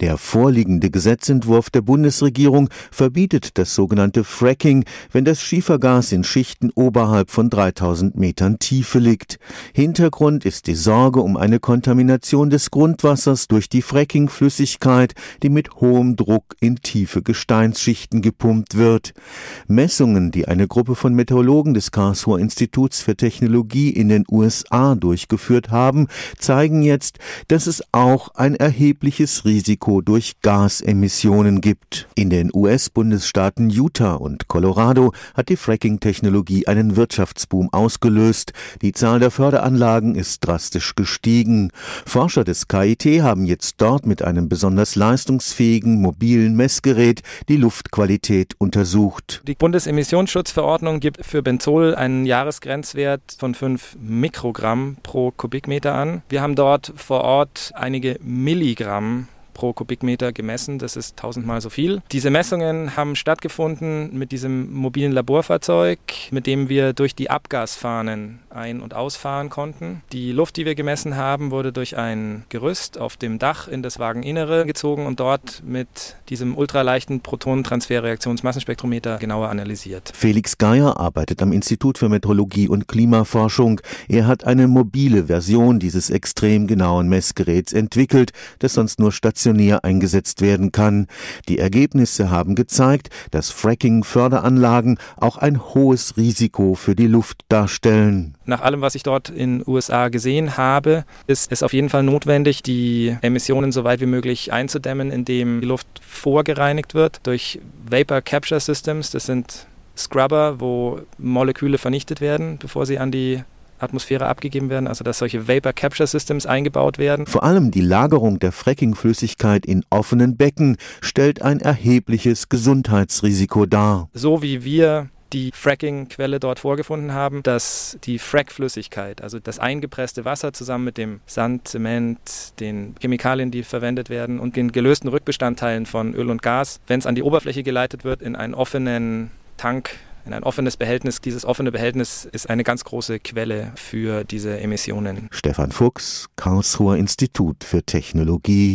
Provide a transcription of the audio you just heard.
Der vorliegende Gesetzentwurf der Bundesregierung verbietet das sogenannte Fracking, wenn das Schiefergas in Schichten oberhalb von 3000 Metern Tiefe liegt. Hintergrund ist die Sorge um eine Kontamination des Grundwassers durch die Frackingflüssigkeit, die mit hohem Druck in tiefe Gesteinsschichten gepumpt wird. Messungen, die eine Gruppe von Meteorologen des Karlsruher Instituts für Technologie in den USA durchgeführt haben, zeigen jetzt, dass es auch ein erhebliches Risiko Risiko durch Gasemissionen gibt. In den US-Bundesstaaten Utah und Colorado hat die Fracking-Technologie einen Wirtschaftsboom ausgelöst. Die Zahl der Förderanlagen ist drastisch gestiegen. Forscher des KIT haben jetzt dort mit einem besonders leistungsfähigen mobilen Messgerät die Luftqualität untersucht. Die Bundesemissionsschutzverordnung gibt für Benzol einen Jahresgrenzwert von 5 Mikrogramm pro Kubikmeter an. Wir haben dort vor Ort einige Milligramm pro Kubikmeter gemessen. Das ist tausendmal so viel. Diese Messungen haben stattgefunden mit diesem mobilen Laborfahrzeug, mit dem wir durch die Abgasfahnen ein- und ausfahren konnten. Die Luft, die wir gemessen haben, wurde durch ein Gerüst auf dem Dach in das Wageninnere gezogen und dort mit diesem ultraleichten Protonentransferreaktionsmassenspektrometer genauer analysiert. Felix Geier arbeitet am Institut für Meteorologie und Klimaforschung. Er hat eine mobile Version dieses extrem genauen Messgeräts entwickelt, das sonst nur stationär stationär eingesetzt werden kann. Die Ergebnisse haben gezeigt, dass Fracking-Förderanlagen auch ein hohes Risiko für die Luft darstellen. Nach allem, was ich dort in den USA gesehen habe, ist es auf jeden Fall notwendig, die Emissionen so weit wie möglich einzudämmen, indem die Luft vorgereinigt wird durch Vapor Capture Systems. Das sind Scrubber, wo Moleküle vernichtet werden, bevor sie an die Atmosphäre abgegeben werden, also dass solche Vapor Capture Systems eingebaut werden. Vor allem die Lagerung der Frackingflüssigkeit in offenen Becken stellt ein erhebliches Gesundheitsrisiko dar. So wie wir die Fracking-Quelle dort vorgefunden haben, dass die Frackflüssigkeit, also das eingepresste Wasser zusammen mit dem Sand, Zement, den Chemikalien, die verwendet werden und den gelösten Rückbestandteilen von Öl und Gas, wenn es an die Oberfläche geleitet wird, in einen offenen Tank in ein offenes Behältnis. Dieses offene Behältnis ist eine ganz große Quelle für diese Emissionen. Stefan Fuchs, Karlsruher Institut für Technologie